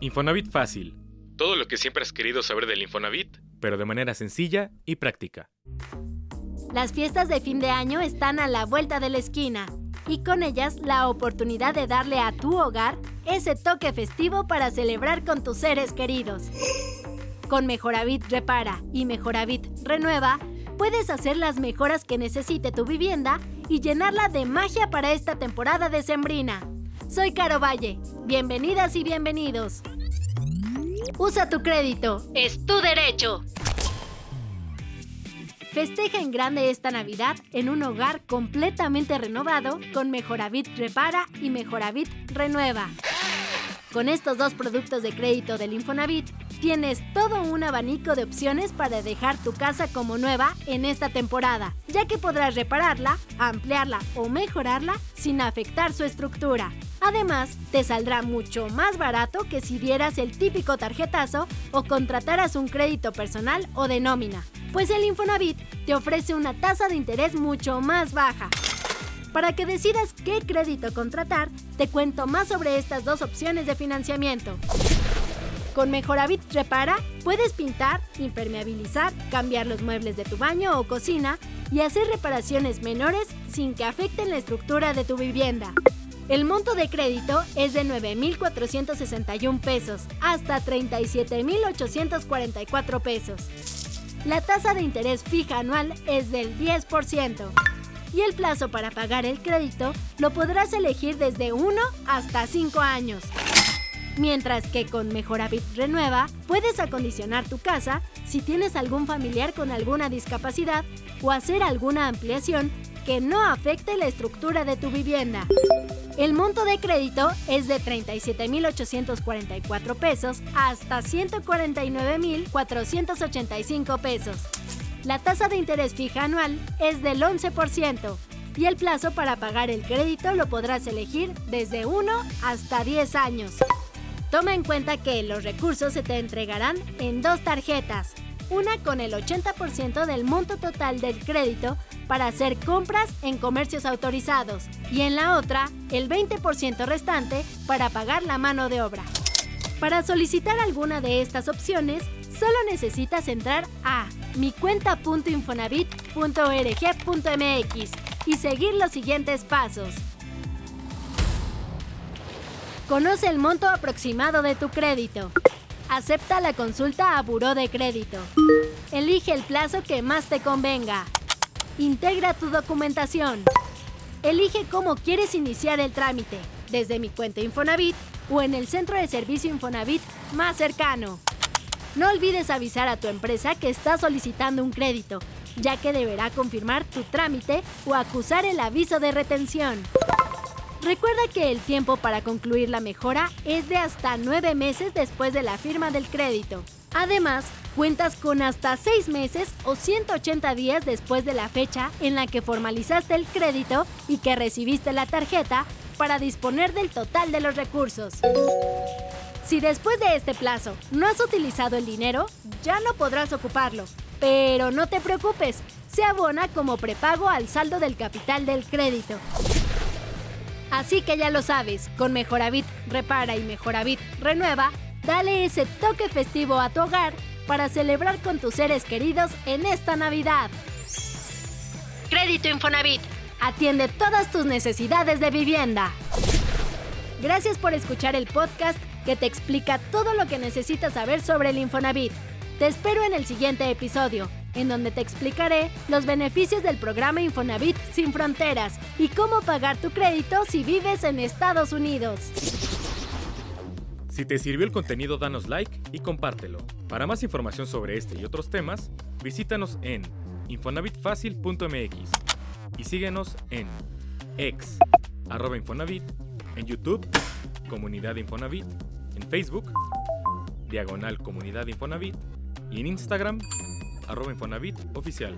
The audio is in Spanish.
Infonavit Fácil, Todo lo que siempre has querido saber del Infonavit. pero de manera sencilla y práctica. Las fiestas de fin de año están a la vuelta de la esquina y con ellas la oportunidad de darle a tu hogar ese toque festivo para celebrar con tus seres queridos. Con Mejoravit Repara y Mejoravit Renueva, puedes hacer las mejoras que necesite tu vivienda y llenarla de magia para esta temporada decembrina. Soy Caro Valle. Bienvenidas y bienvenidos. Usa tu crédito. Es tu derecho. Festeja en grande esta Navidad en un hogar completamente renovado con Mejoravit Repara y Mejoravit Renueva. Con estos dos productos de crédito del Infonavit, tienes todo un abanico de opciones para dejar tu casa como nueva en esta temporada, ya que podrás repararla, ampliarla o mejorarla sin afectar su estructura. Además, te saldrá mucho más barato que si dieras el típico tarjetazo o contrataras un crédito personal o de nómina, pues el Infonavit te ofrece una tasa de interés mucho más baja. Para que decidas qué crédito contratar, te cuento más sobre estas dos opciones de financiamiento. Con Mejoravit Repara puedes pintar, impermeabilizar, cambiar los muebles de tu baño o cocina y hacer reparaciones menores sin que afecten la estructura de tu vivienda. El monto de crédito es de 9.461 pesos hasta 37.844 pesos. La tasa de interés fija anual es del 10% y el plazo para pagar el crédito lo podrás elegir desde 1 hasta 5 años. Mientras que con Mejoravit Renueva puedes acondicionar tu casa si tienes algún familiar con alguna discapacidad o hacer alguna ampliación que no afecte la estructura de tu vivienda. El monto de crédito es de 37.844 pesos hasta 149.485 pesos. La tasa de interés fija anual es del 11% y el plazo para pagar el crédito lo podrás elegir desde 1 hasta 10 años. Toma en cuenta que los recursos se te entregarán en dos tarjetas, una con el 80% del monto total del crédito para hacer compras en comercios autorizados y en la otra el 20% restante para pagar la mano de obra. Para solicitar alguna de estas opciones, solo necesitas entrar a micuenta.infonavit.org.mx y seguir los siguientes pasos. Conoce el monto aproximado de tu crédito. Acepta la consulta a Buró de Crédito. Elige el plazo que más te convenga. Integra tu documentación. Elige cómo quieres iniciar el trámite, desde mi cuenta Infonavit o en el centro de servicio Infonavit más cercano. No olvides avisar a tu empresa que estás solicitando un crédito, ya que deberá confirmar tu trámite o acusar el aviso de retención. Recuerda que el tiempo para concluir la mejora es de hasta 9 meses después de la firma del crédito. Además, cuentas con hasta 6 meses o 180 días después de la fecha en la que formalizaste el crédito y que recibiste la tarjeta para disponer del total de los recursos. Si después de este plazo no has utilizado el dinero, ya no podrás ocuparlo. Pero no te preocupes, se abona como prepago al saldo del capital del crédito. Así que ya lo sabes, con Mejoravit Repara y Mejoravit Renueva, dale ese toque festivo a tu hogar para celebrar con tus seres queridos en esta Navidad. Crédito Infonavit. Atiende todas tus necesidades de vivienda. Gracias por escuchar el podcast que te explica todo lo que necesitas saber sobre el Infonavit. Te espero en el siguiente episodio, en donde te explicaré los beneficios del programa Infonavit sin fronteras y cómo pagar tu crédito si vives en Estados Unidos. Si te sirvió el contenido, danos like y compártelo. Para más información sobre este y otros temas, visítanos en infonavitfacil.mx y síguenos en ex, Infonavit, en YouTube, Comunidad Infonavit, en Facebook, Diagonal Comunidad Infonavit y en Instagram, arroba Infonavit Oficial.